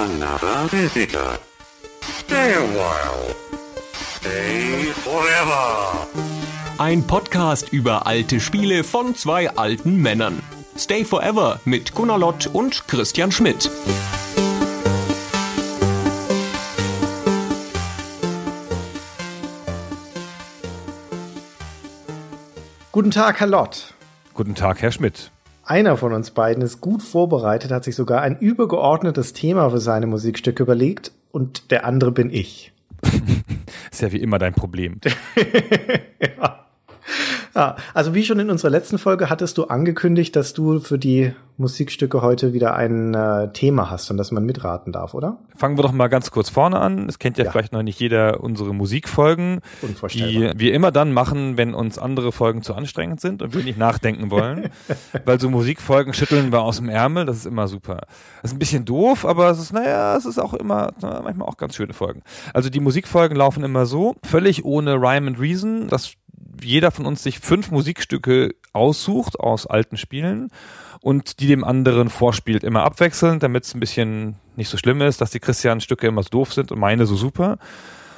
another visitor. Stay a while. Stay forever. Ein Podcast über alte Spiele von zwei alten Männern. Stay Forever mit Gunnar Lott und Christian Schmidt. Guten Tag, Herr Lott. Guten Tag, Herr Schmidt. Einer von uns beiden ist gut vorbereitet, hat sich sogar ein übergeordnetes Thema für seine Musikstücke überlegt und der andere bin ich. ist ja wie immer dein Problem. ja. Ja, also wie schon in unserer letzten Folge hattest du angekündigt, dass du für die Musikstücke heute wieder ein äh, Thema hast und dass man mitraten darf, oder? Fangen wir doch mal ganz kurz vorne an. Es kennt ja, ja. vielleicht noch nicht jeder unsere Musikfolgen, die wir immer dann machen, wenn uns andere Folgen zu anstrengend sind und wir nicht nachdenken wollen. Weil so Musikfolgen schütteln wir aus dem Ärmel, das ist immer super. Das ist ein bisschen doof, aber es ist, naja, es ist auch immer, na, manchmal auch ganz schöne Folgen. Also die Musikfolgen laufen immer so, völlig ohne Rhyme and Reason. Das jeder von uns sich fünf Musikstücke aussucht aus alten Spielen und die dem anderen vorspielt, immer abwechselnd, damit es ein bisschen nicht so schlimm ist, dass die Christian-Stücke immer so doof sind und meine so super.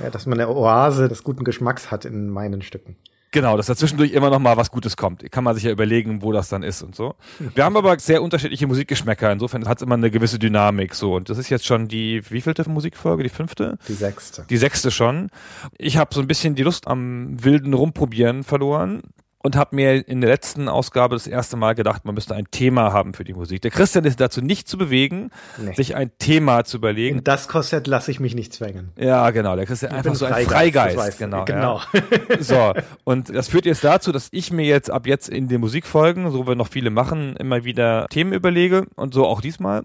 Ja, dass man eine Oase des guten Geschmacks hat in meinen Stücken. Genau, dass dazwischendurch immer noch mal was Gutes kommt. Kann man sich ja überlegen, wo das dann ist und so. Wir haben aber sehr unterschiedliche Musikgeschmäcker. Insofern hat es immer eine gewisse Dynamik so. Und das ist jetzt schon die wievielte Musikfolge? Die fünfte? Die sechste. Die sechste schon. Ich habe so ein bisschen die Lust am wilden Rumprobieren verloren und habe mir in der letzten Ausgabe das erste Mal gedacht, man müsste ein Thema haben für die Musik. Der Christian ist dazu nicht zu bewegen, nee. sich ein Thema zu überlegen. In das Korsett lasse ich mich nicht zwängen. Ja, genau. Der Christian ist einfach so ein Freigeist. Freigeist genau. genau. Ja. so. Und das führt jetzt dazu, dass ich mir jetzt ab jetzt in den Musikfolgen, so wir noch viele machen, immer wieder Themen überlege und so auch diesmal.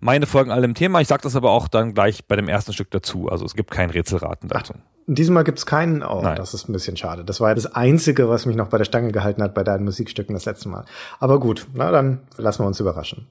Meine folgen alle im Thema. Ich sage das aber auch dann gleich bei dem ersten Stück dazu. Also es gibt kein Rätselraten dazu. Ach, diesmal gibt's keinen. Oh, Nein. das ist ein bisschen schade. Das war ja das Einzige, was mich noch bei der Stange gehalten hat bei deinen Musikstücken das letzte Mal. Aber gut, na dann lassen wir uns überraschen.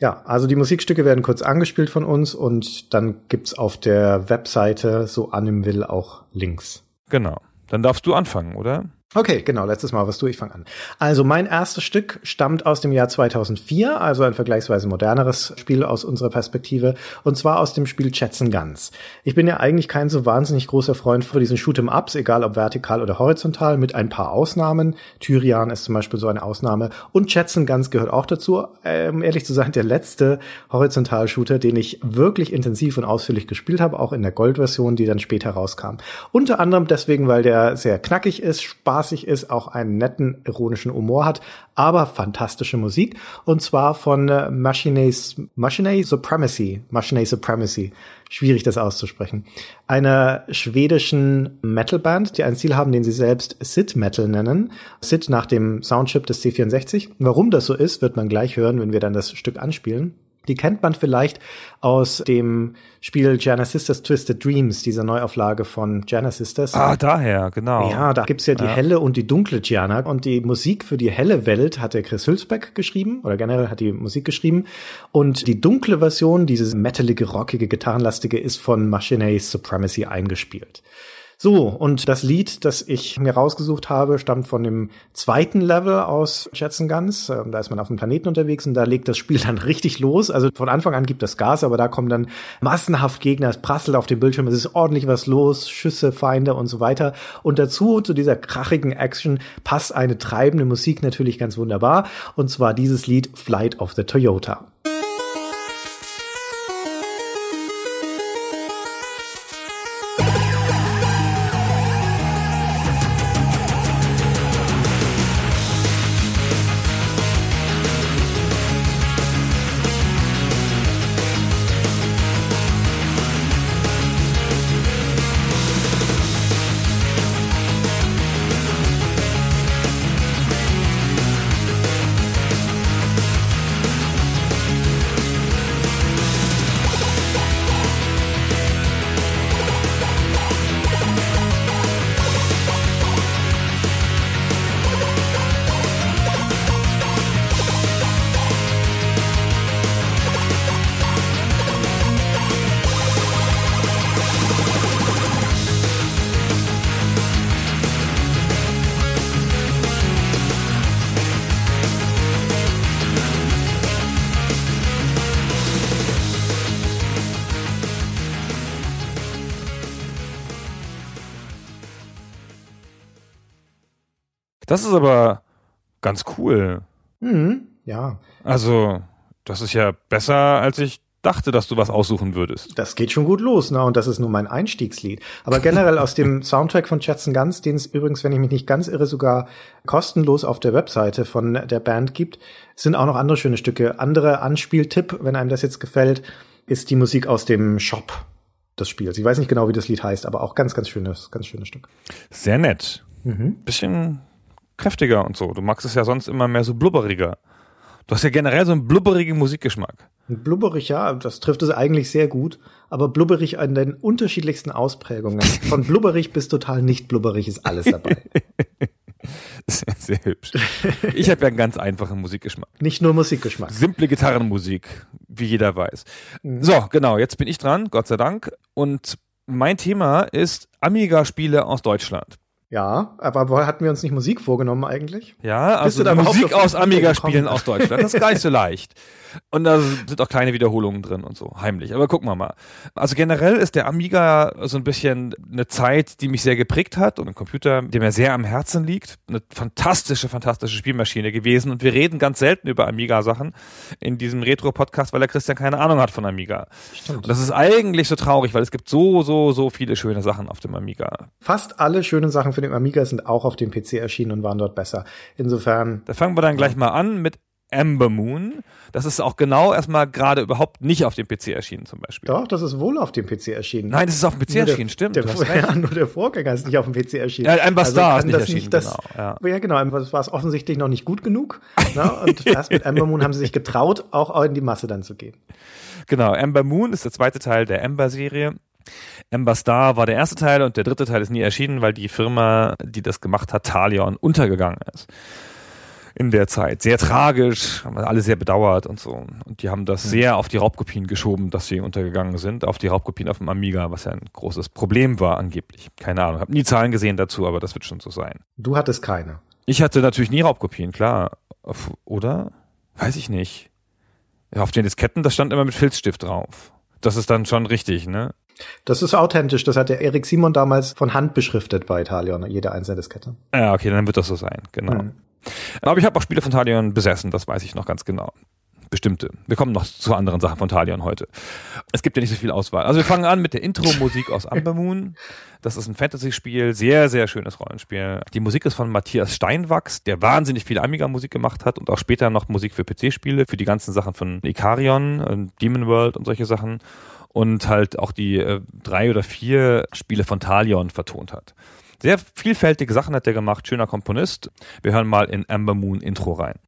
Ja, also die Musikstücke werden kurz angespielt von uns und dann gibt's auf der Webseite so anim will auch Links. Genau. Dann darfst du anfangen, oder? Okay, genau, letztes Mal was du, ich fange an. Also mein erstes Stück stammt aus dem Jahr 2004, also ein vergleichsweise moderneres Spiel aus unserer Perspektive, und zwar aus dem Spiel Jetson Guns. Ich bin ja eigentlich kein so wahnsinnig großer Freund von diesen Shoot'em-Ups, egal ob vertikal oder horizontal, mit ein paar Ausnahmen. Tyrian ist zum Beispiel so eine Ausnahme und Jetson Guns gehört auch dazu. Ähm, ehrlich zu sein, der letzte Horizontal-Shooter, den ich wirklich intensiv und ausführlich gespielt habe, auch in der Gold-Version, die dann später rauskam. Unter anderem deswegen, weil der sehr knackig ist, Spaß spaßig ist, auch einen netten ironischen Humor hat, aber fantastische Musik und zwar von äh, Machines Machine Supremacy, Machine Supremacy. Schwierig das auszusprechen. Einer schwedischen Metalband, die einen Stil haben, den sie selbst Sid Metal nennen. Sid nach dem Soundchip des C64. Warum das so ist, wird man gleich hören, wenn wir dann das Stück anspielen. Die kennt man vielleicht aus dem Spiel Genesis Twisted Dreams, dieser Neuauflage von Genesis. Ah, daher, genau. Ja, da gibt's ja die ja. helle und die dunkle Gianna. Und die Musik für die helle Welt hat der Chris Hülsbeck geschrieben, oder generell hat die Musik geschrieben. Und die dunkle Version, dieses metalige, rockige, gitarrenlastige, ist von Machine's Supremacy eingespielt. So, und das Lied, das ich mir rausgesucht habe, stammt von dem zweiten Level aus Jetson Guns. Ähm, da ist man auf dem Planeten unterwegs und da legt das Spiel dann richtig los. Also von Anfang an gibt das Gas, aber da kommen dann massenhaft Gegner, es prasselt auf dem Bildschirm, es ist ordentlich was los, Schüsse, Feinde und so weiter. Und dazu, zu dieser krachigen Action, passt eine treibende Musik natürlich ganz wunderbar. Und zwar dieses Lied Flight of the Toyota. Das ist aber ganz cool. Mhm, ja. Also, das ist ja besser, als ich dachte, dass du was aussuchen würdest. Das geht schon gut los, ne? Und das ist nur mein Einstiegslied. Aber generell aus dem Soundtrack von Jetson Guns, den es übrigens, wenn ich mich nicht ganz irre, sogar kostenlos auf der Webseite von der Band gibt, sind auch noch andere schöne Stücke. Andere Anspieltipp, wenn einem das jetzt gefällt, ist die Musik aus dem Shop des Spiels. Ich weiß nicht genau, wie das Lied heißt, aber auch ganz, ganz schönes, ganz schönes Stück. Sehr nett. Mhm. Bisschen kräftiger und so. Du magst es ja sonst immer mehr so blubberiger. Du hast ja generell so einen blubberigen Musikgeschmack. Blubberig, ja, das trifft es eigentlich sehr gut. Aber blubberig an den unterschiedlichsten Ausprägungen. Von blubberig bis total nicht blubberig ist alles dabei. Sehr, sehr hübsch. Ich habe ja einen ganz einfachen Musikgeschmack. Nicht nur Musikgeschmack. Simple Gitarrenmusik, wie jeder weiß. Mhm. So, genau, jetzt bin ich dran, Gott sei Dank. Und mein Thema ist Amiga-Spiele aus Deutschland. Ja, aber hatten wir uns nicht Musik vorgenommen eigentlich? Ja, also Musik aus Amiga-Spielen aus Deutschland. Das ist gar nicht so leicht. Und da sind auch kleine Wiederholungen drin und so, heimlich. Aber gucken wir mal. Also generell ist der Amiga so ein bisschen eine Zeit, die mich sehr geprägt hat und ein Computer, der mir sehr am Herzen liegt. Eine fantastische, fantastische Spielmaschine gewesen. Und wir reden ganz selten über Amiga-Sachen in diesem Retro-Podcast, weil der Christian keine Ahnung hat von Amiga. Stimmt. Und das ist eigentlich so traurig, weil es gibt so, so, so viele schöne Sachen auf dem Amiga. Fast alle schönen Sachen für den Amiga sind auch auf dem PC erschienen und waren dort besser. Insofern. Da fangen wir dann gleich mal an mit Amber Moon. Das ist auch genau erstmal gerade überhaupt nicht auf dem PC erschienen zum Beispiel. Doch, das ist wohl auf dem PC erschienen. Nein, das ist auf dem PC nur erschienen, der, stimmt. Der, ja, nur der Vorgänger ist nicht auf dem PC erschienen. Ja, Amber also Star ist nicht erschienen, nicht das, genau. Ja. ja, genau. Das war es offensichtlich noch nicht gut genug. ne? Und erst mit Amber Moon haben sie sich getraut, auch in die Masse dann zu gehen. Genau, Amber Moon ist der zweite Teil der Amber-Serie. Ember Star war der erste Teil und der dritte Teil ist nie erschienen, weil die Firma, die das gemacht hat, Talion, untergegangen ist in der Zeit. Sehr tragisch, haben alle sehr bedauert und so. Und die haben das sehr auf die Raubkopien geschoben, dass sie untergegangen sind, auf die Raubkopien auf dem Amiga, was ja ein großes Problem war angeblich. Keine Ahnung, habe nie Zahlen gesehen dazu, aber das wird schon so sein. Du hattest keine. Ich hatte natürlich nie Raubkopien, klar. Oder? Weiß ich nicht. Auf den Disketten, das stand immer mit Filzstift drauf. Das ist dann schon richtig, ne? Das ist authentisch. Das hat der Erik Simon damals von Hand beschriftet bei Italion, jede einzelne Diskette. Ja, okay, dann wird das so sein, genau. Mhm. Aber ich habe auch Spiele von Talion besessen, das weiß ich noch ganz genau. Bestimmte. Wir kommen noch zu anderen Sachen von Talion heute. Es gibt ja nicht so viel Auswahl. Also wir fangen an mit der Intro-Musik aus Amber Moon. Das ist ein Fantasy-Spiel, sehr, sehr schönes Rollenspiel. Die Musik ist von Matthias Steinwachs, der wahnsinnig viel Amiga-Musik gemacht hat und auch später noch Musik für PC-Spiele, für die ganzen Sachen von Ikarion, Demon World und solche Sachen. Und halt auch die äh, drei oder vier Spiele von Talion vertont hat. Sehr vielfältige Sachen hat er gemacht, schöner Komponist. Wir hören mal in Amber Moon Intro rein.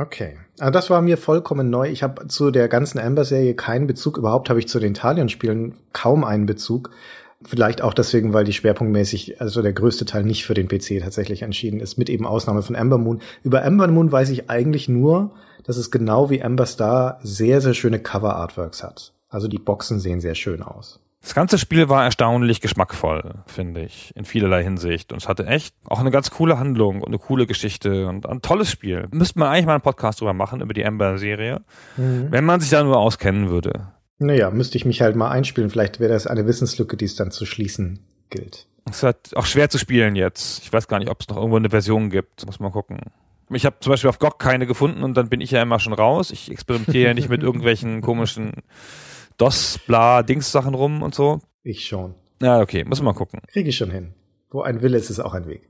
Okay. Also das war mir vollkommen neu. Ich habe zu der ganzen Amber-Serie keinen Bezug. Überhaupt habe ich zu den Talion-Spielen kaum einen Bezug. Vielleicht auch deswegen, weil die schwerpunktmäßig, also der größte Teil nicht für den PC tatsächlich entschieden ist, mit eben Ausnahme von Amber Moon. Über Amber Moon weiß ich eigentlich nur, dass es genau wie Amber Star sehr, sehr schöne Cover-Artworks hat. Also die Boxen sehen sehr schön aus. Das ganze Spiel war erstaunlich geschmackvoll, finde ich, in vielerlei Hinsicht. Und es hatte echt auch eine ganz coole Handlung und eine coole Geschichte und ein tolles Spiel. Müsste man eigentlich mal einen Podcast drüber machen, über die Amber-Serie, mhm. wenn man sich da nur auskennen würde. Naja, müsste ich mich halt mal einspielen. Vielleicht wäre das eine Wissenslücke, die es dann zu schließen gilt. Es ist halt auch schwer zu spielen jetzt. Ich weiß gar nicht, ob es noch irgendwo eine Version gibt. Muss man gucken. Ich habe zum Beispiel auf GOG keine gefunden und dann bin ich ja immer schon raus. Ich experimentiere ja nicht mit irgendwelchen komischen DOS-Bla-Dings-Sachen rum und so. Ich schon. Ja, okay, muss mal gucken. Kriege ich schon hin. Wo ein Wille ist, ist auch ein Weg.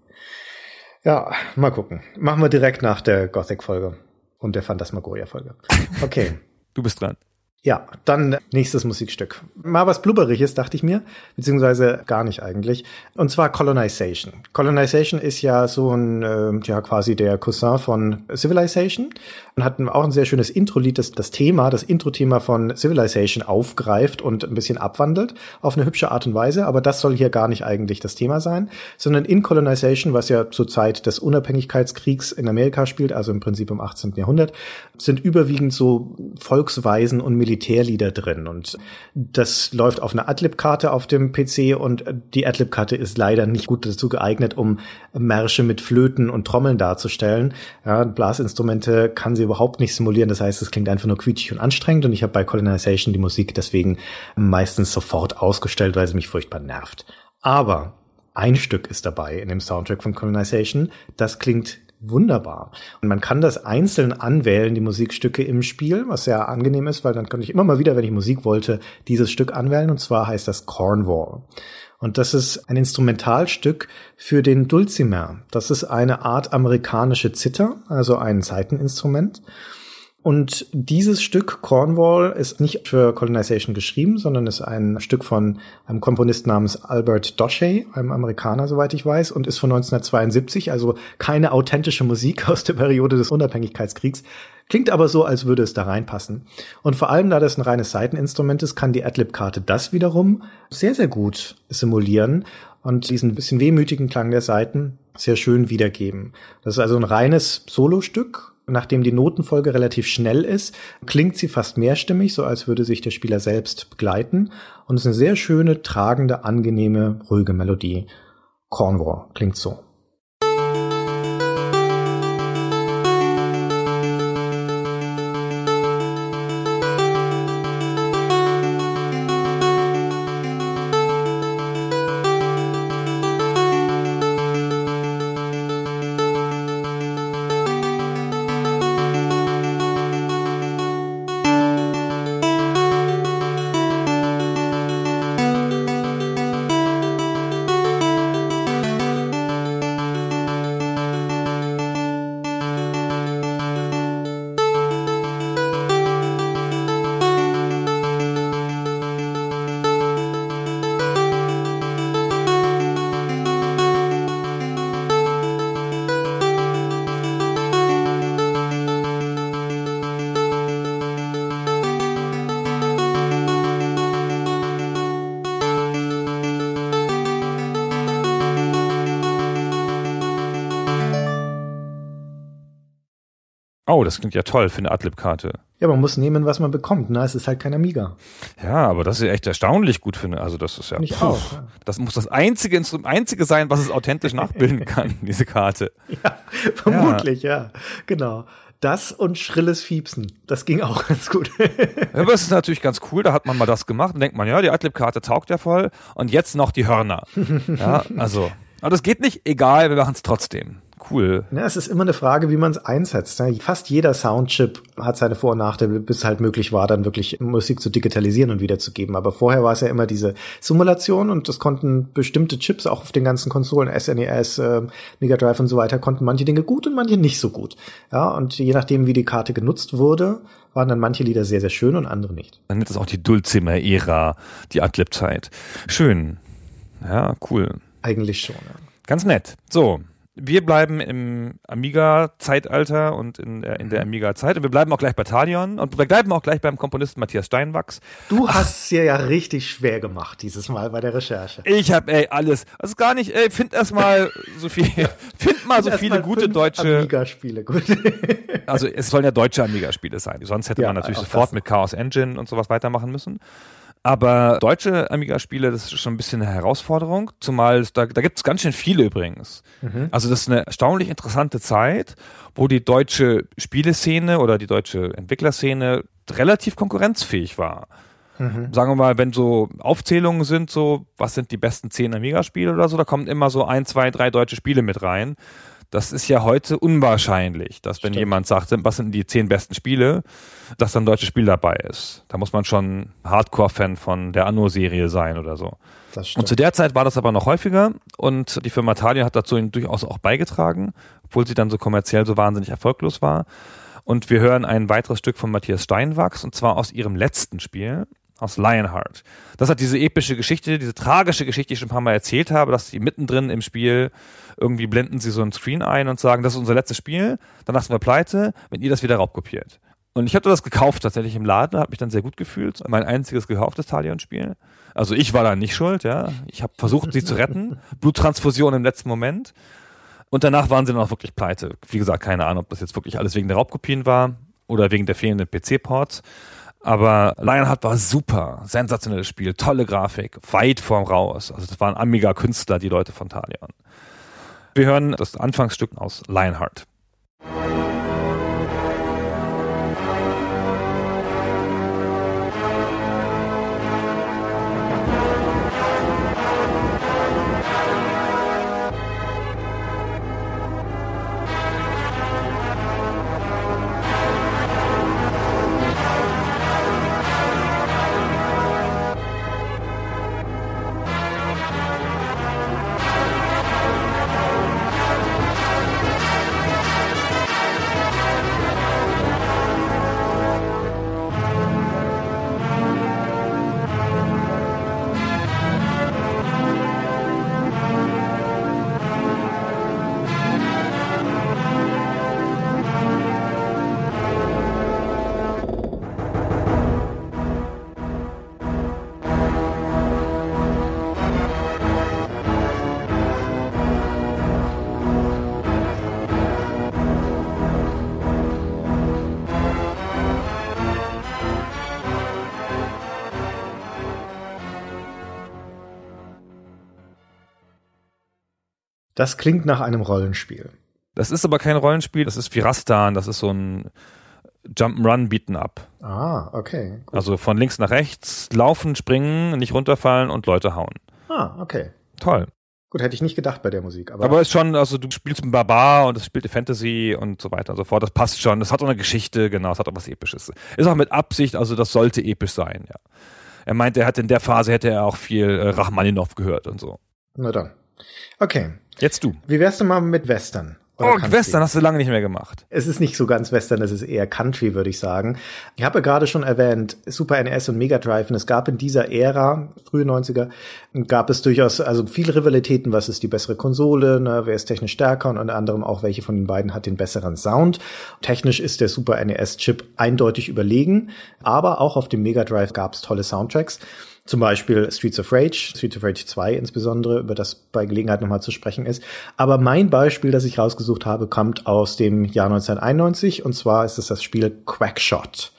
Ja, mal gucken. Machen wir direkt nach der Gothic-Folge und der Phantasmagoria-Folge. Okay. du bist dran. Ja, dann nächstes Musikstück. Mal was Blubberiges, dachte ich mir, beziehungsweise gar nicht eigentlich. Und zwar Colonization. Colonization ist ja so ein, äh, ja quasi der Cousin von Civilization und hat auch ein sehr schönes Intro-Lied, das das Thema, das Intro-Thema von Civilization aufgreift und ein bisschen abwandelt auf eine hübsche Art und Weise. Aber das soll hier gar nicht eigentlich das Thema sein, sondern in Colonization, was ja zur Zeit des Unabhängigkeitskriegs in Amerika spielt, also im Prinzip im 18. Jahrhundert, sind überwiegend so Volksweisen und Militärlieder drin. Und das läuft auf einer Adlib-Karte auf dem PC und die Adlib-Karte ist leider nicht gut dazu geeignet, um Märsche mit Flöten und Trommeln darzustellen. Ja, Blasinstrumente kann sie überhaupt nicht simulieren. Das heißt, es klingt einfach nur quietschig und anstrengend. Und ich habe bei Colonization die Musik deswegen meistens sofort ausgestellt, weil sie mich furchtbar nervt. Aber ein Stück ist dabei in dem Soundtrack von Colonization. Das klingt wunderbar. Und man kann das einzeln anwählen, die Musikstücke im Spiel, was sehr angenehm ist, weil dann könnte ich immer mal wieder, wenn ich Musik wollte, dieses Stück anwählen. Und zwar heißt das Cornwall. Und das ist ein Instrumentalstück für den Dulcimer. Das ist eine Art amerikanische Zither, also ein Saiteninstrument. Und dieses Stück Cornwall ist nicht für Colonization geschrieben, sondern ist ein Stück von einem Komponist namens Albert Doshey, einem Amerikaner, soweit ich weiß, und ist von 1972, also keine authentische Musik aus der Periode des Unabhängigkeitskriegs. Klingt aber so, als würde es da reinpassen. Und vor allem, da das ein reines Seiteninstrument ist, kann die Adlib-Karte das wiederum sehr, sehr gut simulieren und diesen bisschen wehmütigen Klang der Seiten sehr schön wiedergeben. Das ist also ein reines Solostück nachdem die Notenfolge relativ schnell ist, klingt sie fast mehrstimmig, so als würde sich der Spieler selbst begleiten. Und es ist eine sehr schöne, tragende, angenehme, ruhige Melodie. Cornwall klingt so. Oh, das klingt ja toll für eine Adlib-Karte. Ja, man muss nehmen, was man bekommt. Ne? Es ist halt kein Amiga. Ja, aber das ist echt erstaunlich gut für eine. Also das ist ja. Ich auch, ja. Das muss das einzige einzige sein, was es authentisch nachbilden kann. diese Karte. Ja, vermutlich, ja. ja. Genau. Das und schrilles Fiepsen. Das ging auch ganz gut. ja, aber es ist natürlich ganz cool. Da hat man mal das gemacht und denkt man, ja, die Adlib-Karte taugt ja voll. Und jetzt noch die Hörner. ja, also. Aber das geht nicht. Egal, wir machen es trotzdem cool. Ja, es ist immer eine Frage, wie man es einsetzt. Ne? Fast jeder Soundchip hat seine Vor- und Nachteile, bis es halt möglich war, dann wirklich Musik zu digitalisieren und wiederzugeben. Aber vorher war es ja immer diese Simulation und das konnten bestimmte Chips auch auf den ganzen Konsolen, SNES, äh, Mega Drive und so weiter, konnten manche Dinge gut und manche nicht so gut. Ja, und je nachdem, wie die Karte genutzt wurde, waren dann manche Lieder sehr, sehr schön und andere nicht. Dann nennt es auch die Dulcimer-Ära, die Adlib-Zeit. Schön. Ja, cool. Eigentlich schon, ja. Ganz nett. So, wir bleiben im Amiga-Zeitalter und in der, in der mhm. Amiga-Zeit. Und wir bleiben auch gleich bei Talion und wir bleiben auch gleich beim Komponisten Matthias Steinwachs. Du hast es dir ja richtig schwer gemacht dieses Mal bei der Recherche. Ich habe ey alles. Also gar nicht, ey, find erstmal so viel, find mal so viele gute deutsche Amiga-Spiele. Gut. also es sollen ja deutsche Amiga-Spiele sein. Sonst hätte ja, man natürlich sofort mit Chaos Engine und sowas weitermachen müssen. Aber deutsche Amiga-Spiele, das ist schon ein bisschen eine Herausforderung, zumal da, da gibt es ganz schön viele übrigens. Mhm. Also das ist eine erstaunlich interessante Zeit, wo die deutsche Spieleszene oder die deutsche Entwicklerszene relativ konkurrenzfähig war. Mhm. Sagen wir mal, wenn so Aufzählungen sind, so, was sind die besten zehn Amiga-Spiele oder so, da kommen immer so ein, zwei, drei deutsche Spiele mit rein. Das ist ja heute unwahrscheinlich, dass wenn Stimmt. jemand sagt, was sind die zehn besten Spiele, dass dann ein deutsches Spiel dabei ist. Da muss man schon Hardcore-Fan von der Anno-Serie sein oder so. Und zu der Zeit war das aber noch häufiger und die Firma Thalia hat dazu durchaus auch beigetragen, obwohl sie dann so kommerziell so wahnsinnig erfolglos war. Und wir hören ein weiteres Stück von Matthias Steinwachs und zwar aus ihrem letzten Spiel, aus Lionheart. Das hat diese epische Geschichte, diese tragische Geschichte, die ich schon ein paar Mal erzählt habe, dass sie mittendrin im Spiel irgendwie blenden sie so ein Screen ein und sagen, das ist unser letztes Spiel, danach sind wir pleite, wenn ihr das wieder raubkopiert. Und ich habe das gekauft tatsächlich im Laden, habe mich dann sehr gut gefühlt. Mein einziges gekauftes Talion-Spiel. Also ich war da nicht schuld, ja. Ich habe versucht, sie zu retten. Bluttransfusion im letzten Moment. Und danach waren sie dann auch wirklich pleite. Wie gesagt, keine Ahnung, ob das jetzt wirklich alles wegen der Raubkopien war oder wegen der fehlenden PC-Ports. Aber Lionheart war super, sensationelles Spiel, tolle Grafik, weit vorm Raus. Also das waren Amiga-Künstler, die Leute von Talion. Wir hören das Anfangsstück aus Lionheart. Das klingt nach einem Rollenspiel. Das ist aber kein Rollenspiel, das ist Virastan, das ist so ein Jump'n'Run Beaten Up. Ah, okay. Gut. Also von links nach rechts, laufen, springen, nicht runterfallen und Leute hauen. Ah, okay. Toll. Gut, hätte ich nicht gedacht bei der Musik. Aber, aber ist schon, also du spielst einen Barbar und es spielt Fantasy und so weiter und so fort. Das passt schon. Das hat auch eine Geschichte, genau, es hat auch was Episches. Ist auch mit Absicht, also das sollte episch sein, ja. Er meinte, er hat in der Phase hätte er auch viel äh, Rachmaninov gehört und so. Na dann. Okay. Jetzt du. Wie wär's denn mal mit Western? oh, Country? Western hast du lange nicht mehr gemacht. Es ist nicht so ganz Western, es ist eher Country, würde ich sagen. Ich habe gerade schon erwähnt, Super NES und Mega Drive. Und es gab in dieser Ära, frühe 90er, gab es durchaus also viele Rivalitäten. Was ist die bessere Konsole? Ne? Wer ist technisch stärker? Und unter anderem auch, welche von den beiden hat den besseren Sound? Technisch ist der Super NES-Chip eindeutig überlegen. Aber auch auf dem Mega Drive gab es tolle Soundtracks. Zum Beispiel Streets of Rage, Streets of Rage 2 insbesondere, über das bei Gelegenheit nochmal zu sprechen ist. Aber mein Beispiel, das ich rausgesucht habe, kommt aus dem Jahr 1991 und zwar ist es das Spiel Quackshot.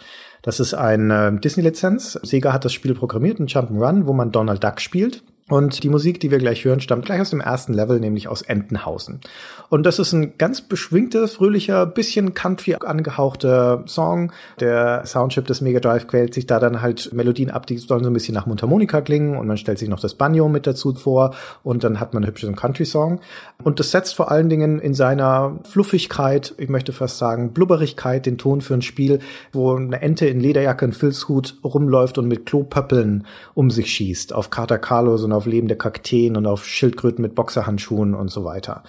Das ist eine Disney-Lizenz. Sega hat das Spiel programmiert, ein Jump'n'Run, wo man Donald Duck spielt. Und die Musik, die wir gleich hören, stammt gleich aus dem ersten Level, nämlich aus Entenhausen. Und das ist ein ganz beschwingter, fröhlicher, bisschen Country angehauchter Song. Der Soundchip des Mega Drive quält sich da dann halt Melodien ab, die sollen so ein bisschen nach Mundharmonika klingen und man stellt sich noch das Banjo mit dazu vor und dann hat man einen hübschen Country-Song. Und das setzt vor allen Dingen in seiner Fluffigkeit, ich möchte fast sagen Blubberigkeit, den Ton für ein Spiel, wo eine Ente in Lederjacke und Filzhut rumläuft und mit Klopöppeln um sich schießt. Auf Carter Carlos und auf lebende Kakteen und auf Schildkröten mit Boxerhandschuhen und so weiter.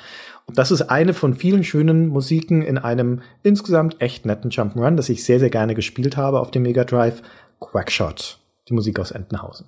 Und das ist eine von vielen schönen Musiken in einem insgesamt echt netten Jump'n'Run, das ich sehr, sehr gerne gespielt habe auf dem Mega Drive. Quackshot. Die Musik aus Entenhausen.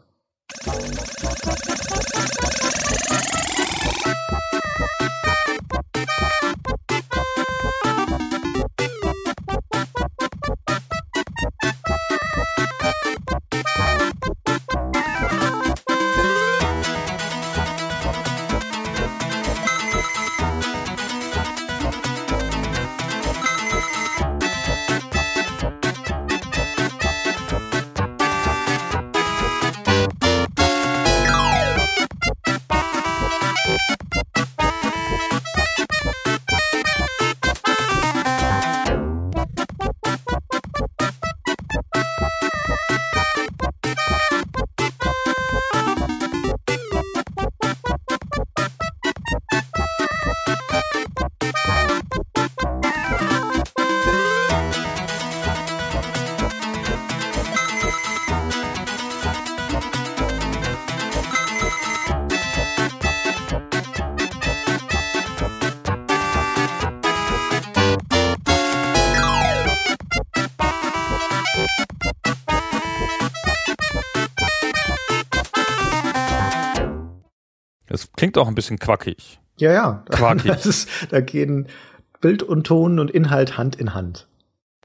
Klingt auch ein bisschen quackig. Ja, ja. Quackig. Das ist, da gehen Bild und Ton und Inhalt Hand in Hand.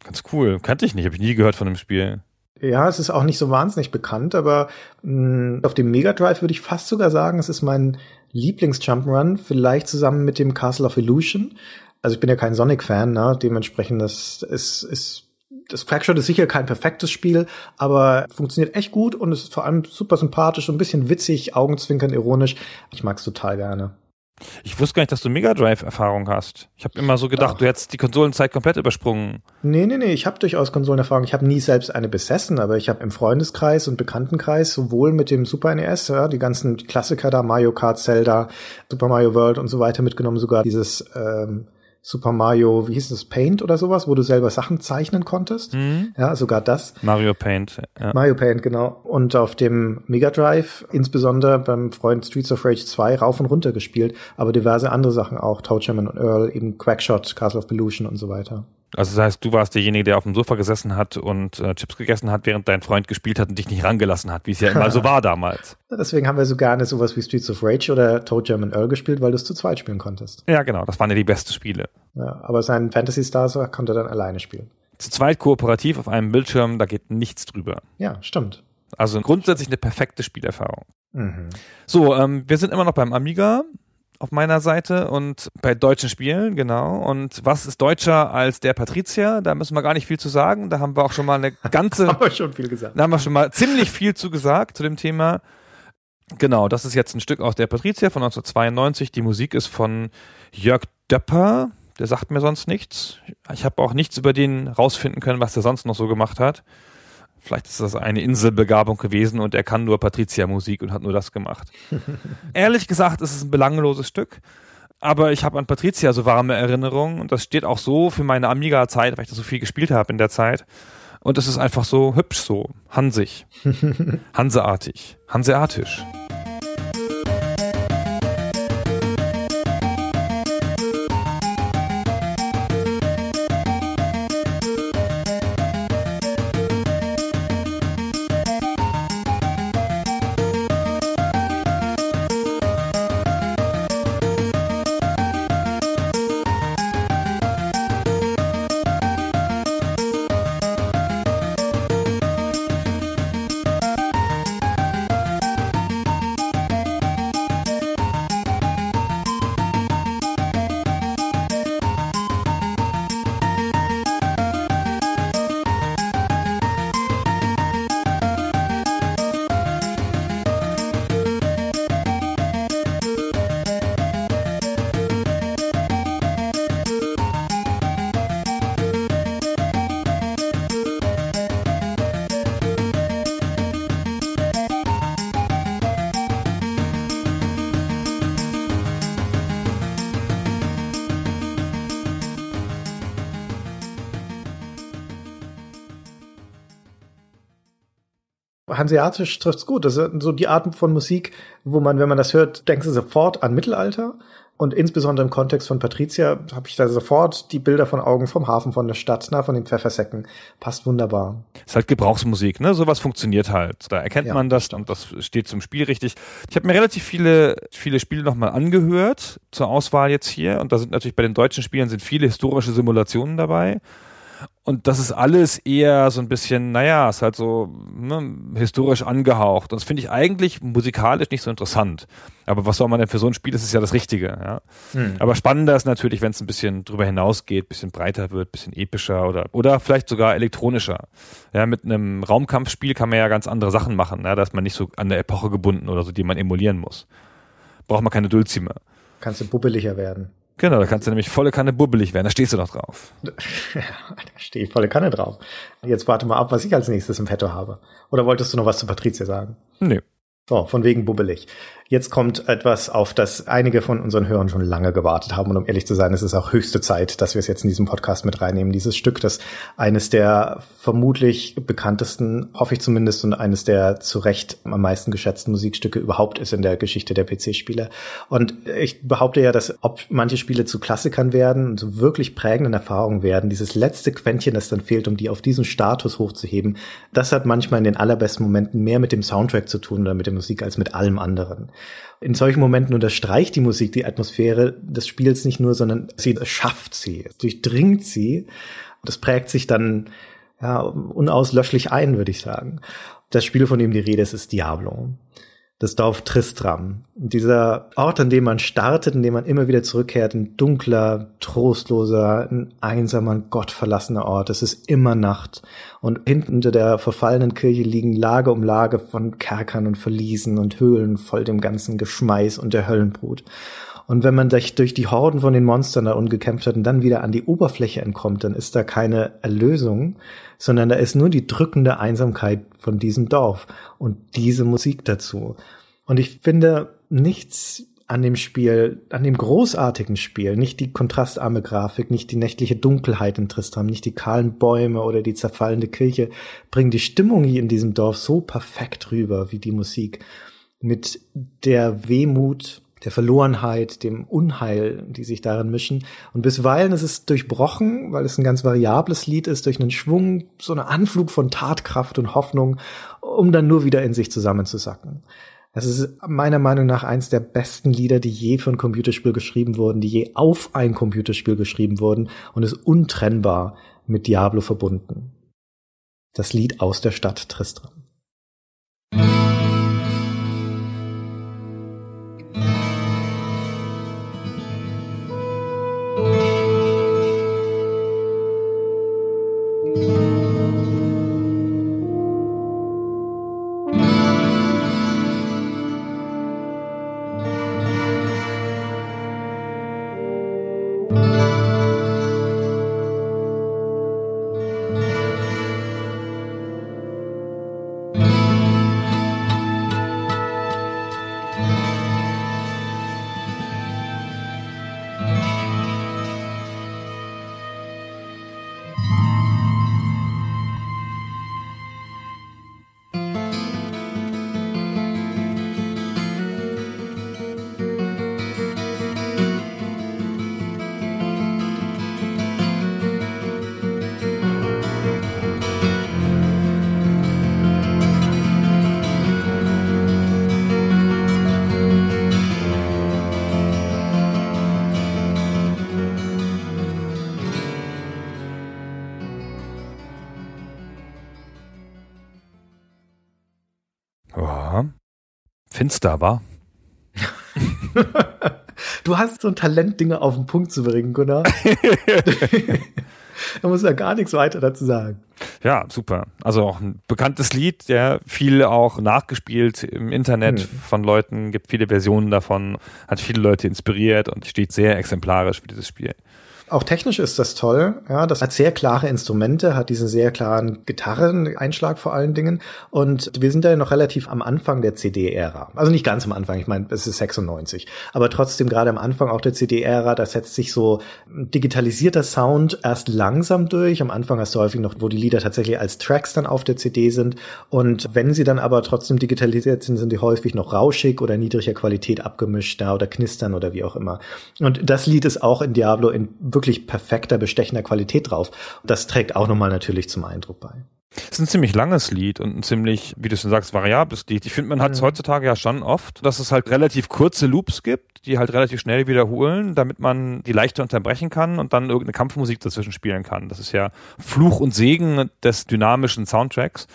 Ganz cool. Kannte ich nicht, habe ich nie gehört von dem Spiel. Ja, es ist auch nicht so wahnsinnig bekannt, aber mh, auf dem Mega Drive würde ich fast sogar sagen, es ist mein Lieblings-Jump'n'Run, vielleicht zusammen mit dem Castle of Illusion. Also ich bin ja kein Sonic-Fan, ne? dementsprechend das ist, ist das Quackshot ist sicher kein perfektes Spiel, aber funktioniert echt gut und ist vor allem super sympathisch und ein bisschen witzig, augenzwinkern, ironisch. Ich mag's total gerne. Ich wusste gar nicht, dass du Mega Drive-Erfahrung hast. Ich habe immer so gedacht, Ach. du hättest die Konsolenzeit komplett übersprungen. Nee, nee, nee, ich habe durchaus Konsolenerfahrung. Ich habe nie selbst eine besessen, aber ich habe im Freundeskreis und Bekanntenkreis sowohl mit dem Super NES, ja, die ganzen Klassiker da, Mario Kart, Zelda, Super Mario World und so weiter mitgenommen, sogar dieses ähm, Super Mario, wie hieß das, Paint oder sowas, wo du selber Sachen zeichnen konntest. Mhm. Ja, sogar das. Mario Paint. Ja. Mario Paint, genau. Und auf dem Mega Drive, insbesondere beim Freund Streets of Rage 2, rauf und runter gespielt, aber diverse andere Sachen auch, Toe Jam und Earl, eben Quackshot, Castle of Pollution und so weiter. Also das heißt, du warst derjenige, der auf dem Sofa gesessen hat und äh, Chips gegessen hat, während dein Freund gespielt hat und dich nicht rangelassen hat, wie es ja immer so war damals. Deswegen haben wir so gerne sowas wie Streets of Rage oder Jam and Earl gespielt, weil du es zu zweit spielen konntest. Ja, genau. Das waren ja die besten Spiele. Ja, aber sein Fantasy Stars konnte er dann alleine spielen. Zu zweit kooperativ auf einem Bildschirm, da geht nichts drüber. Ja, stimmt. Also grundsätzlich eine perfekte Spielerfahrung. Mhm. So, ähm, wir sind immer noch beim Amiga auf meiner Seite und bei deutschen Spielen, genau. Und was ist deutscher als der Patrizier? Da müssen wir gar nicht viel zu sagen. Da haben wir auch schon mal eine ganze. haben wir schon viel gesagt. Da haben wir schon mal ziemlich viel zu gesagt zu dem Thema. Genau, das ist jetzt ein Stück aus der Patrizier von 1992. Die Musik ist von Jörg Döpper. Der sagt mir sonst nichts. Ich habe auch nichts über den rausfinden können, was der sonst noch so gemacht hat. Vielleicht ist das eine Inselbegabung gewesen und er kann nur Patricia-Musik und hat nur das gemacht. Ehrlich gesagt ist es ein belangloses Stück, aber ich habe an Patricia so warme Erinnerungen und das steht auch so für meine Amiga-Zeit, weil ich da so viel gespielt habe in der Zeit. Und es ist einfach so hübsch so, hansig, hanseartig, hanseatisch. Hanseatisch trifft's gut. Das ist so die Art von Musik, wo man, wenn man das hört, denkst du sofort an Mittelalter. Und insbesondere im Kontext von Patricia habe ich da sofort die Bilder von Augen vom Hafen, von der Stadt, na, von den Pfeffersäcken. Passt wunderbar. Ist halt Gebrauchsmusik, ne? Sowas funktioniert halt. Da erkennt ja, man das und das steht zum Spiel richtig. Ich habe mir relativ viele, viele Spiele nochmal angehört zur Auswahl jetzt hier. Und da sind natürlich bei den deutschen Spielen sind viele historische Simulationen dabei. Und das ist alles eher so ein bisschen, naja, ist halt so ne, historisch angehaucht. Und das finde ich eigentlich musikalisch nicht so interessant. Aber was soll man denn für so ein Spiel? Das ist ja das Richtige. Ja? Hm. Aber spannender ist natürlich, wenn es ein bisschen drüber hinausgeht, bisschen breiter wird, bisschen epischer oder, oder vielleicht sogar elektronischer. Ja, mit einem Raumkampfspiel kann man ja ganz andere Sachen machen. Ja? Da ist man nicht so an der Epoche gebunden oder so, die man emulieren muss. Braucht man keine Dulcimer. Kannst du bubbeliger werden. Genau, da kannst du nämlich volle Kanne bubbelig werden. Da stehst du noch drauf. Ja, da stehe ich volle Kanne drauf. Jetzt warte mal ab, was ich als nächstes im Petto habe. Oder wolltest du noch was zu Patricia sagen? Nee. So, von wegen bubbelig. Jetzt kommt etwas, auf das einige von unseren Hörern schon lange gewartet haben. Und um ehrlich zu sein, ist es auch höchste Zeit, dass wir es jetzt in diesem Podcast mit reinnehmen. Dieses Stück, das eines der vermutlich bekanntesten, hoffe ich zumindest, und eines der zu Recht am meisten geschätzten Musikstücke überhaupt ist in der Geschichte der PC-Spiele. Und ich behaupte ja, dass ob manche Spiele zu Klassikern werden und zu wirklich prägenden Erfahrungen werden, dieses letzte Quäntchen, das dann fehlt, um die auf diesen Status hochzuheben, das hat manchmal in den allerbesten Momenten mehr mit dem Soundtrack zu tun oder mit dem Musik als mit allem anderen. In solchen Momenten unterstreicht die Musik die Atmosphäre des Spiels nicht nur, sondern sie schafft sie, durchdringt sie. Das prägt sich dann ja, unauslöschlich ein, würde ich sagen. Das Spiel, von dem die Rede ist, ist Diablo das Dorf Tristram. Dieser Ort, an dem man startet, in dem man immer wieder zurückkehrt, ein dunkler, trostloser, ein einsamer, gottverlassener Ort. Es ist immer Nacht. Und hinten unter der verfallenen Kirche liegen Lage um Lage von Kerkern und Verliesen und Höhlen voll dem ganzen Geschmeiß und der Höllenbrut. Und wenn man sich durch die Horden von den Monstern da ungekämpft hat und dann wieder an die Oberfläche entkommt, dann ist da keine Erlösung, sondern da ist nur die drückende Einsamkeit von diesem Dorf und diese Musik dazu. Und ich finde nichts an dem Spiel, an dem großartigen Spiel, nicht die kontrastarme Grafik, nicht die nächtliche Dunkelheit in Tristram, nicht die kahlen Bäume oder die zerfallende Kirche, bringen die Stimmung hier in diesem Dorf so perfekt rüber wie die Musik. Mit der Wehmut, der Verlorenheit, dem Unheil, die sich darin mischen. Und bisweilen ist es durchbrochen, weil es ein ganz variables Lied ist, durch einen Schwung, so eine Anflug von Tatkraft und Hoffnung, um dann nur wieder in sich zusammenzusacken. Es ist meiner Meinung nach eins der besten Lieder, die je für ein Computerspiel geschrieben wurden, die je auf ein Computerspiel geschrieben wurden und ist untrennbar mit Diablo verbunden. Das Lied aus der Stadt Tristram. Finster war. du hast so ein Talent, Dinge auf den Punkt zu bringen, Gunnar. da muss ja gar nichts weiter dazu sagen. Ja, super. Also auch ein bekanntes Lied, der viel auch nachgespielt im Internet hm. von Leuten, gibt viele Versionen davon, hat viele Leute inspiriert und steht sehr exemplarisch für dieses Spiel. Auch technisch ist das toll. Ja, das hat sehr klare Instrumente, hat diesen sehr klaren Gitarreneinschlag vor allen Dingen. Und wir sind ja noch relativ am Anfang der CD-Ära. Also nicht ganz am Anfang, ich meine, es ist 96. Aber trotzdem gerade am Anfang auch der CD-Ära, da setzt sich so digitalisierter Sound erst langsam durch. Am Anfang hast du häufig noch, wo die Lieder tatsächlich als Tracks dann auf der CD sind. Und wenn sie dann aber trotzdem digitalisiert sind, sind die häufig noch rauschig oder niedriger Qualität abgemischt da oder knistern oder wie auch immer. Und das Lied ist auch in Diablo in wirklich perfekter, bestechender Qualität drauf. Das trägt auch nochmal natürlich zum Eindruck bei. Es ist ein ziemlich langes Lied und ein ziemlich, wie du schon sagst, variables Lied. Ich finde, man hat es mhm. heutzutage ja schon oft, dass es halt relativ kurze Loops gibt, die halt relativ schnell wiederholen, damit man die leichter unterbrechen kann und dann irgendeine Kampfmusik dazwischen spielen kann. Das ist ja Fluch und Segen des dynamischen Soundtracks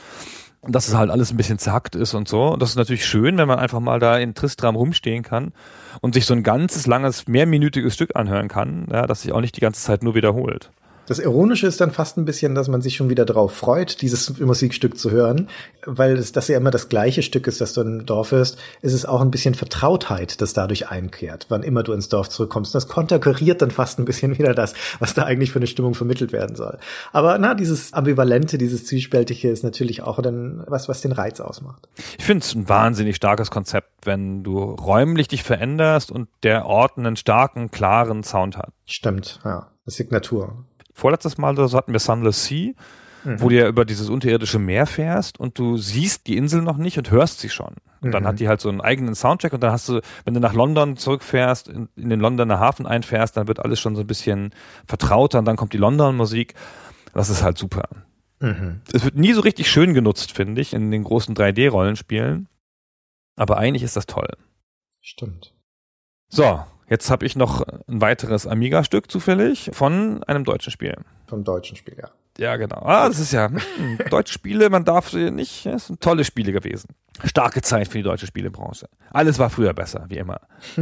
dass es halt alles ein bisschen zackt ist und so. Und das ist natürlich schön, wenn man einfach mal da in Tristram rumstehen kann und sich so ein ganzes, langes, mehrminütiges Stück anhören kann, ja, das sich auch nicht die ganze Zeit nur wiederholt. Das Ironische ist dann fast ein bisschen, dass man sich schon wieder darauf freut, dieses Musikstück zu hören, weil es, das ja immer das gleiche Stück ist, das du im Dorf hörst, ist es auch ein bisschen Vertrautheit, das dadurch einkehrt, wann immer du ins Dorf zurückkommst. Das konterkariert dann fast ein bisschen wieder das, was da eigentlich für eine Stimmung vermittelt werden soll. Aber na, dieses Ambivalente, dieses Zwiespältige ist natürlich auch dann was, was den Reiz ausmacht. Ich finde es ein wahnsinnig starkes Konzept, wenn du räumlich dich veränderst und der Ort einen starken, klaren Sound hat. Stimmt, ja. Signatur vorletztes Mal oder so hatten wir Sunless Sea, mhm. wo du ja über dieses unterirdische Meer fährst und du siehst die Insel noch nicht und hörst sie schon. Und mhm. dann hat die halt so einen eigenen Soundtrack und dann hast du, wenn du nach London zurückfährst, in, in den Londoner Hafen einfährst, dann wird alles schon so ein bisschen vertrauter und dann kommt die London-Musik. Das ist halt super. Mhm. Es wird nie so richtig schön genutzt, finde ich, in den großen 3D-Rollenspielen. Aber eigentlich ist das toll. Stimmt. So, jetzt habe ich noch ein weiteres Amiga-Stück zufällig von einem deutschen Spiel. Vom deutschen Spiel, ja. Ja, genau. Ah, das ist ja hm, deutsche Spiele, man darf sie nicht. Das sind tolle Spiele gewesen. Starke Zeit für die deutsche Spielebranche. Alles war früher besser, wie immer.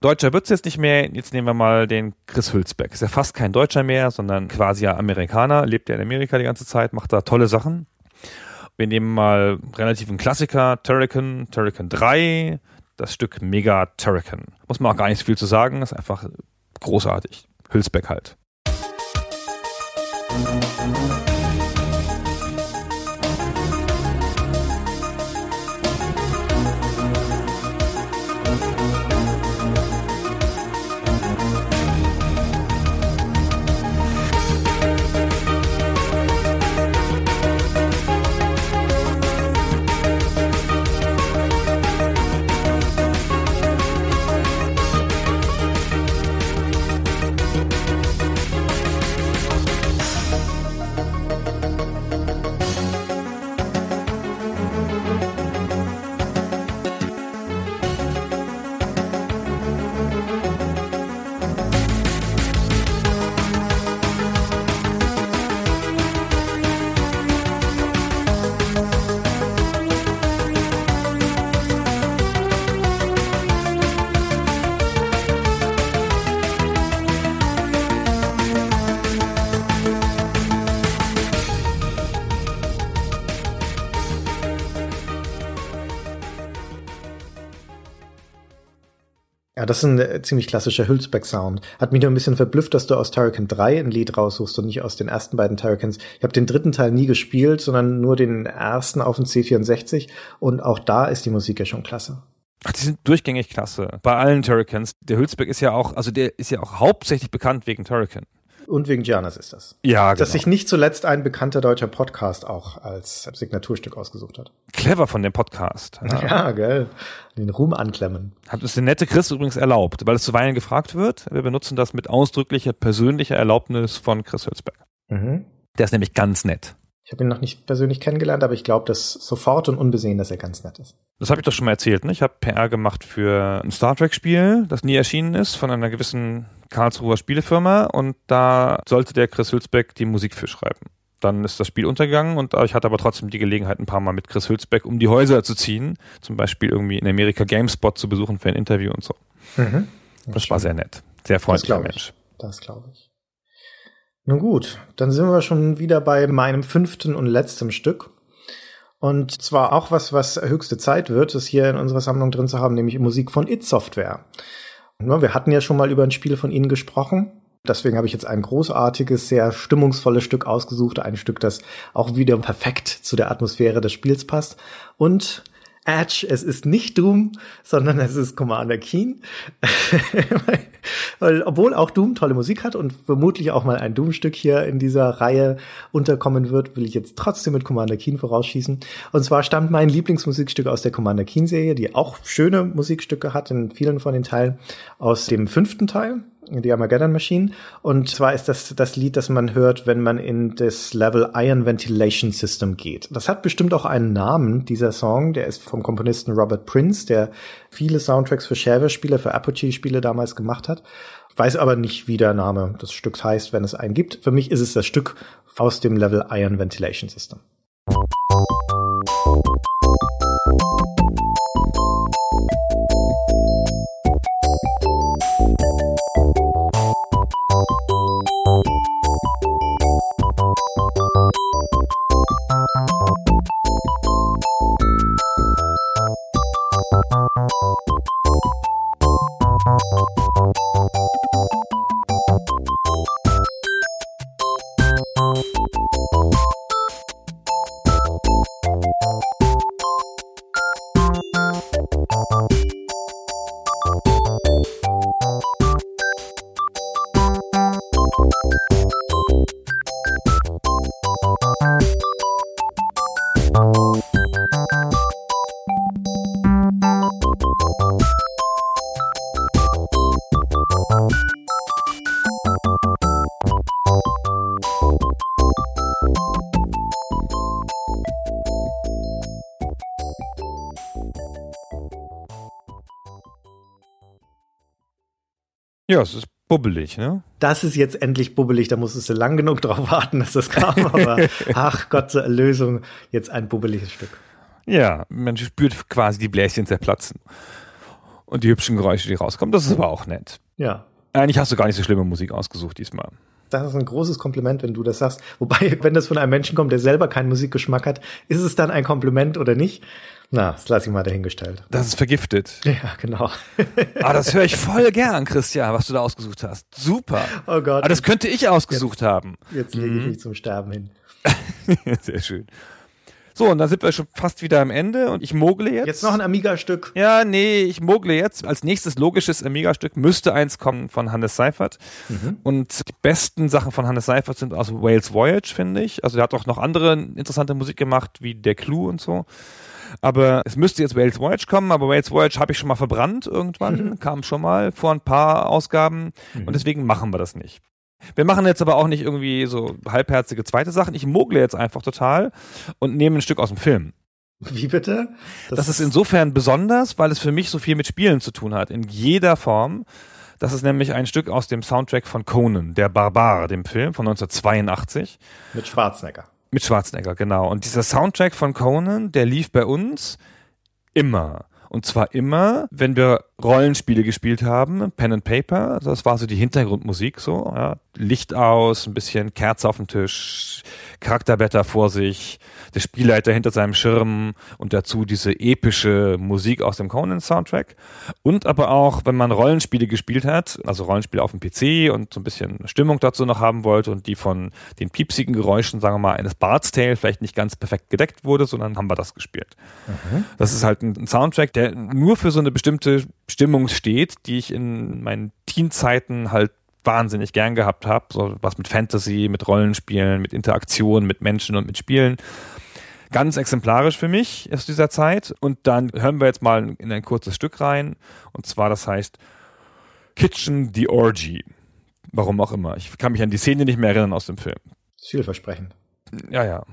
Deutscher wird es jetzt nicht mehr. Jetzt nehmen wir mal den Chris Hülsbeck. Ist ja fast kein Deutscher mehr, sondern quasi ja Amerikaner. Lebt ja in Amerika die ganze Zeit, macht da tolle Sachen. Wir nehmen mal relativ einen Klassiker, Turrican, Turrican 3, das Stück Mega Turrican. Muss man auch gar nicht so viel zu sagen, ist einfach großartig. Hülsbeck halt. Musik das ist ein äh, ziemlich klassischer Hülsbeck-Sound. Hat mich nur ein bisschen verblüfft, dass du aus Turrican 3 ein Lied raussuchst und nicht aus den ersten beiden Turricans. Ich habe den dritten Teil nie gespielt, sondern nur den ersten auf dem C64 und auch da ist die Musik ja schon klasse. Ach, die sind durchgängig klasse. Bei allen Turricans. Der Hülsbeck ist ja auch, also der ist ja auch hauptsächlich bekannt wegen Turrican. Und wegen Giannis ist das. Ja, genau. Dass sich nicht zuletzt ein bekannter deutscher Podcast auch als Signaturstück ausgesucht hat. Clever von dem Podcast. Ja, ja gell. Den Ruhm anklemmen. Hat es der nette Chris übrigens erlaubt, weil es zuweilen gefragt wird. Wir benutzen das mit ausdrücklicher persönlicher Erlaubnis von Chris Hülsberg. Mhm. Der ist nämlich ganz nett. Ich habe ihn noch nicht persönlich kennengelernt, aber ich glaube, dass sofort und unbesehen, dass er ganz nett ist. Das habe ich doch schon mal erzählt. Ne? Ich habe PR gemacht für ein Star Trek-Spiel, das nie erschienen ist, von einer gewissen Karlsruher Spielefirma und da sollte der Chris Hülsbeck die Musik für schreiben. Dann ist das Spiel untergegangen und ich hatte aber trotzdem die Gelegenheit, ein paar Mal mit Chris Hülsbeck um die Häuser zu ziehen. Zum Beispiel irgendwie in Amerika GameSpot zu besuchen für ein Interview und so. Mhm. Das, das war sehr nett. Sehr freundlicher Mensch. Das glaube ich. Nun gut, dann sind wir schon wieder bei meinem fünften und letzten Stück. Und zwar auch was, was höchste Zeit wird, es hier in unserer Sammlung drin zu haben, nämlich Musik von It Software. Wir hatten ja schon mal über ein Spiel von ihnen gesprochen. Deswegen habe ich jetzt ein großartiges, sehr stimmungsvolles Stück ausgesucht. Ein Stück, das auch wieder perfekt zu der Atmosphäre des Spiels passt. Und Edge, es ist nicht Doom, sondern es ist Commander Keen. Weil, obwohl auch Doom tolle Musik hat und vermutlich auch mal ein Doom-Stück hier in dieser Reihe unterkommen wird, will ich jetzt trotzdem mit Commander Keen vorausschießen. Und zwar stammt mein Lieblingsmusikstück aus der Commander Keen-Serie, die auch schöne Musikstücke hat in vielen von den Teilen, aus dem fünften Teil, die Armageddon Machine. Und zwar ist das das Lied, das man hört, wenn man in das Level Iron Ventilation System geht. Das hat bestimmt auch einen Namen, dieser Song. Der ist vom Komponisten Robert Prince, der viele Soundtracks für Shareware-Spiele, für Apogee-Spiele damals gemacht hat. Weiß aber nicht, wie der Name des Stücks heißt, wenn es einen gibt. Für mich ist es das Stück aus dem Level Iron Ventilation System. Ja, es ist bubbelig, ne? Das ist jetzt endlich bubbelig, da musstest du lang genug drauf warten, dass das kam, aber ach Gott zur Erlösung, jetzt ein bubbeliges Stück. Ja, man spürt quasi die Bläschen zerplatzen. Und die hübschen Geräusche, die rauskommen, das ist aber auch nett. Ja. Eigentlich hast du gar nicht so schlimme Musik ausgesucht diesmal. Das ist ein großes Kompliment, wenn du das sagst. Wobei, wenn das von einem Menschen kommt, der selber keinen Musikgeschmack hat, ist es dann ein Kompliment oder nicht? Na, das lasse ich mal dahingestellt. Das ist vergiftet. Ja, genau. ah, das höre ich voll gern, Christian, was du da ausgesucht hast. Super. Oh Gott. Ah, das könnte ich ausgesucht jetzt, haben. Jetzt lege ich mhm. mich zum Sterben hin. Sehr schön. So, und dann sind wir schon fast wieder am Ende und ich mogle jetzt. Jetzt noch ein Amiga-Stück. Ja, nee, ich mogle jetzt. Als nächstes logisches Amiga-Stück müsste eins kommen von Hannes Seifert. Mhm. Und die besten Sachen von Hannes Seifert sind aus Wales Voyage, finde ich. Also er hat auch noch andere interessante Musik gemacht, wie Der Clue und so. Aber es müsste jetzt Wales Voyage kommen, aber Wales Voyage habe ich schon mal verbrannt irgendwann, mhm. kam schon mal vor ein paar Ausgaben mhm. und deswegen machen wir das nicht. Wir machen jetzt aber auch nicht irgendwie so halbherzige zweite Sachen. Ich mogle jetzt einfach total und nehme ein Stück aus dem Film. Wie bitte? Das, das ist insofern besonders, weil es für mich so viel mit Spielen zu tun hat, in jeder Form. Das ist nämlich ein Stück aus dem Soundtrack von Conan, der Barbar, dem Film von 1982. Mit Schwarzenegger. Mit Schwarzenegger, genau. Und dieser Soundtrack von Conan, der lief bei uns immer. Und zwar immer, wenn wir Rollenspiele gespielt haben, Pen and Paper, das war so die Hintergrundmusik so, ja. Licht aus, ein bisschen Kerze auf dem Tisch, Charakterblätter vor sich, der Spielleiter hinter seinem Schirm und dazu diese epische Musik aus dem Conan-Soundtrack. Und aber auch, wenn man Rollenspiele gespielt hat, also Rollenspiele auf dem PC und so ein bisschen Stimmung dazu noch haben wollte und die von den piepsigen Geräuschen, sagen wir mal, eines Bard's Tale vielleicht nicht ganz perfekt gedeckt wurde, sondern haben wir das gespielt. Mhm. Das ist halt ein Soundtrack, der nur für so eine bestimmte Stimmung steht, die ich in meinen Teenzeiten halt wahnsinnig gern gehabt habe. So was mit Fantasy, mit Rollenspielen, mit Interaktion, mit Menschen und mit Spielen. Ganz exemplarisch für mich aus dieser Zeit. Und dann hören wir jetzt mal in ein kurzes Stück rein. Und zwar, das heißt Kitchen the Orgy. Warum auch immer. Ich kann mich an die Szene nicht mehr erinnern aus dem Film. Vielversprechend. Ja, ja.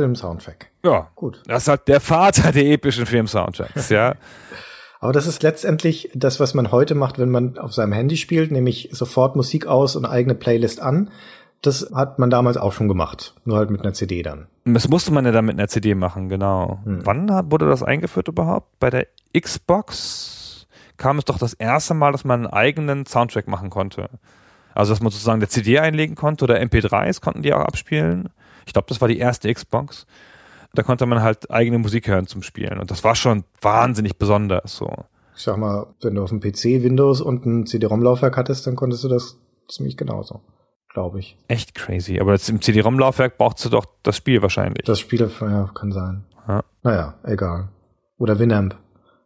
Film-Soundtrack. Ja, gut. Das ist halt der Vater der epischen Film-Soundtracks, ja. Aber das ist letztendlich das, was man heute macht, wenn man auf seinem Handy spielt, nämlich sofort Musik aus und eigene Playlist an. Das hat man damals auch schon gemacht, nur halt mit einer CD dann. Das musste man ja dann mit einer CD machen, genau. Hm. Wann wurde das eingeführt überhaupt? Bei der Xbox kam es doch das erste Mal, dass man einen eigenen Soundtrack machen konnte. Also, dass man sozusagen eine CD einlegen konnte oder MP3s konnten die auch abspielen. Ich glaube, das war die erste Xbox. Da konnte man halt eigene Musik hören zum Spielen. Und das war schon wahnsinnig besonders. So. Ich sag mal, wenn du auf dem PC Windows und ein CD-ROM-Laufwerk hattest, dann konntest du das ziemlich genauso. Glaube ich. Echt crazy. Aber jetzt im CD-ROM-Laufwerk brauchst du doch das Spiel wahrscheinlich. Das Spiel, ja, kann sein. Ja. Naja, egal. Oder Winamp.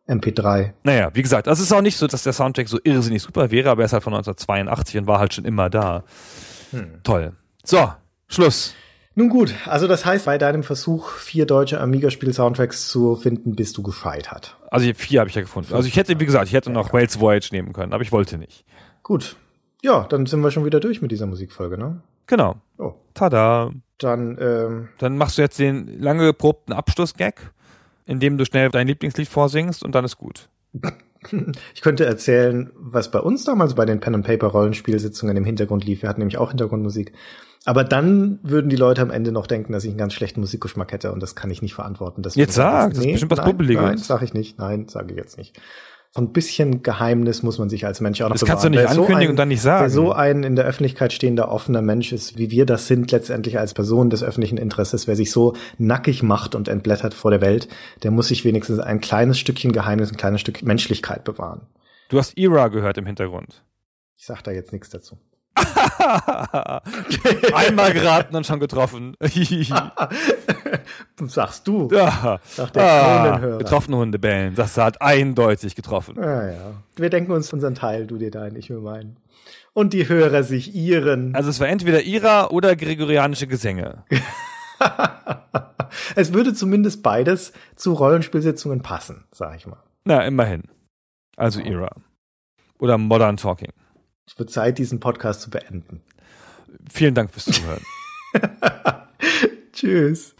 MP3. Naja, wie gesagt, das ist auch nicht so, dass der Soundtrack so irrsinnig super wäre, aber er ist halt von 1982 und war halt schon immer da. Hm. Toll. So, Schluss. Nun gut, also das heißt, bei deinem Versuch, vier deutsche Amiga-Spiel-Soundtracks zu finden, bist du gescheitert. Also vier habe ich ja gefunden. Also ich hätte, wie gesagt, ich hätte noch Wales Voyage nehmen können, aber ich wollte nicht. Gut. Ja, dann sind wir schon wieder durch mit dieser Musikfolge, ne? Genau. Oh. Tada. Dann, ähm, Dann machst du jetzt den lange geprobten Abschluss-Gag, indem du schnell dein Lieblingslied vorsingst und dann ist gut. Ich könnte erzählen, was bei uns damals bei den Pen and Paper Rollenspielsitzungen im Hintergrund lief. Wir hatten nämlich auch Hintergrundmusik. Aber dann würden die Leute am Ende noch denken, dass ich einen ganz schlechten Musikgeschmack hätte und das kann ich nicht verantworten. Das jetzt sag, das ist bestimmt was Bubbeliges. Nein, sag ich nicht. Nein, sage ich jetzt nicht. So ein bisschen Geheimnis muss man sich als Mensch auch noch Das bewahren. kannst du nicht wer ankündigen so ein, und dann nicht sagen. Wer so ein in der Öffentlichkeit stehender offener Mensch ist, wie wir das sind letztendlich als Person des öffentlichen Interesses, wer sich so nackig macht und entblättert vor der Welt, der muss sich wenigstens ein kleines Stückchen Geheimnis, ein kleines Stück Menschlichkeit bewahren. Du hast Ira gehört im Hintergrund. Ich sag da jetzt nichts dazu. Einmal geraten und schon getroffen. Sagst du. Ja. Sagt der ah, getroffene Hunde bellen. Das hat eindeutig getroffen. Ja, ja. Wir denken uns unseren Teil, du dir deinen, ich mir meinen. Und die Hörer sich ihren. Also es war entweder Ira oder gregorianische Gesänge. es würde zumindest beides zu Rollenspielsitzungen passen, sag ich mal. Na, immerhin. Also Ira. Oder Modern Talking. Es wird Zeit, diesen Podcast zu beenden. Vielen Dank fürs Zuhören. Tschüss.